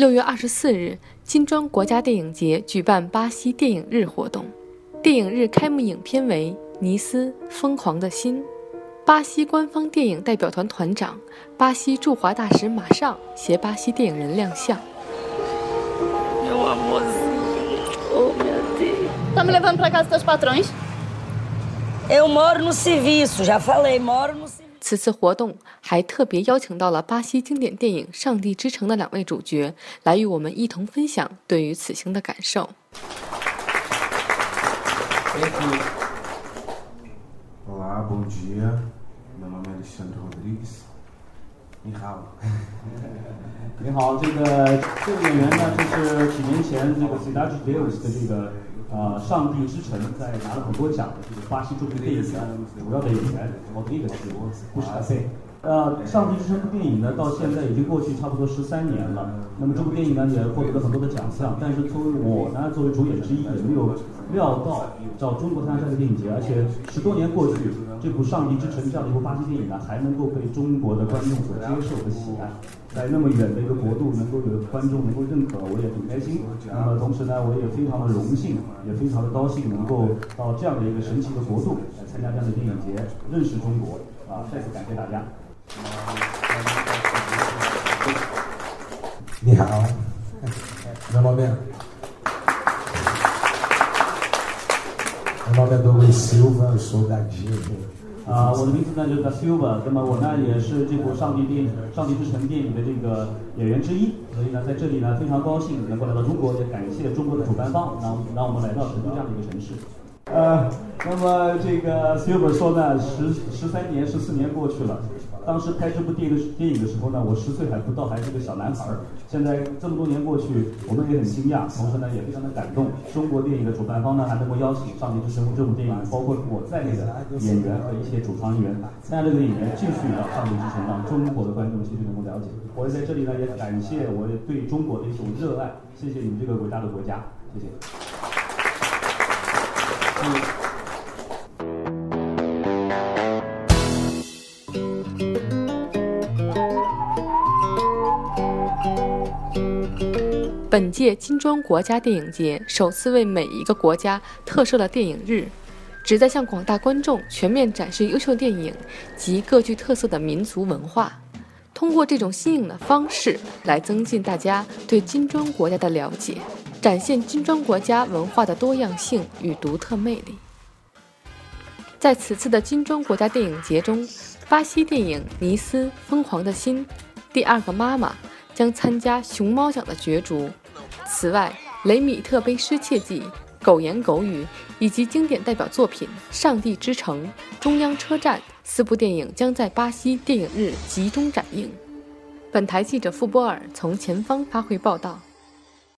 六月二十四日金砖国家电影节举办巴西电影日活动电影日开幕影片为尼斯疯狂的心巴西官方电影代表团团长巴西驻华大使马上携巴西电影人亮相此次活动还特别邀请到了巴西经典电影《上帝之城》的两位主角，来与我们一同分享对于此行的感受。Olá, bom dia. Meu nome é Alexandre Rodrigues. 你好，你好，这个这个演员呢，就是几年前这个 Cidade Deus 的这个呃《上帝之城》在拿了很多奖的这个巴西著名电影的主要的演员，我这个是不是他配？呃，《上帝之城》这部电影呢，到现在已经过去差不多十三年了。那么这部电影呢，也获得了很多的奖项。但是作为我呢，作为主演之一，也没有料到到中国参加这个电影节，而且十多年过去，这部《上帝之城》这样的一部巴西电影呢，还能够被中国的观众所接受和喜爱。在那么远的一个国度，能够有观众能够认可，我也很开心。那么同时呢，我也非常的荣幸，也非常的高兴，能够到这样的一个神奇的国度来参加这样的电影节，认识中国。啊，再次感谢大家。你好，meu nome é meu nome é Douglas Silva, eu sou da Disney. 啊，我的名字呢就叫 Silva，那么我呢也是这部《上帝电影》《上帝之城》电影的这个演员之一，所以呢在这里呢非常高兴能够来到中国，也感谢中国的主办方，让让我们来到成都这样的一个城市。呃，那么这个 Silver 说呢，十十三年、十四年过去了。当时拍这部电影的电影的时候呢，我十岁还不到，还是个小男孩儿。现在这么多年过去，我们也很惊讶，同时呢也非常的感动。中国电影的主办方呢还能够邀请《上帝之神》这部电影，包括我在内的演员和一些主创人员，参加这个演员继续到《上帝之神》，让中国的观众继续能够了解。我也在这里呢也感谢我对中国的一种热爱，谢谢你们这个伟大的国家，谢谢。本届金砖国家电影节首次为每一个国家特设了电影日，旨在向广大观众全面展示优秀电影及各具特色的民族文化。通过这种新颖的方式来增进大家对金砖国家的了解，展现金砖国家文化的多样性与独特魅力。在此次的金砖国家电影节中，巴西电影《尼斯疯狂的心》第二个妈妈将参加熊猫奖的角逐。此外，《雷米特杯失窃记》《狗言狗语》以及经典代表作品《上帝之城》《中央车站》四部电影将在巴西电影日集中展映。本台记者傅波尔从前方发回报道。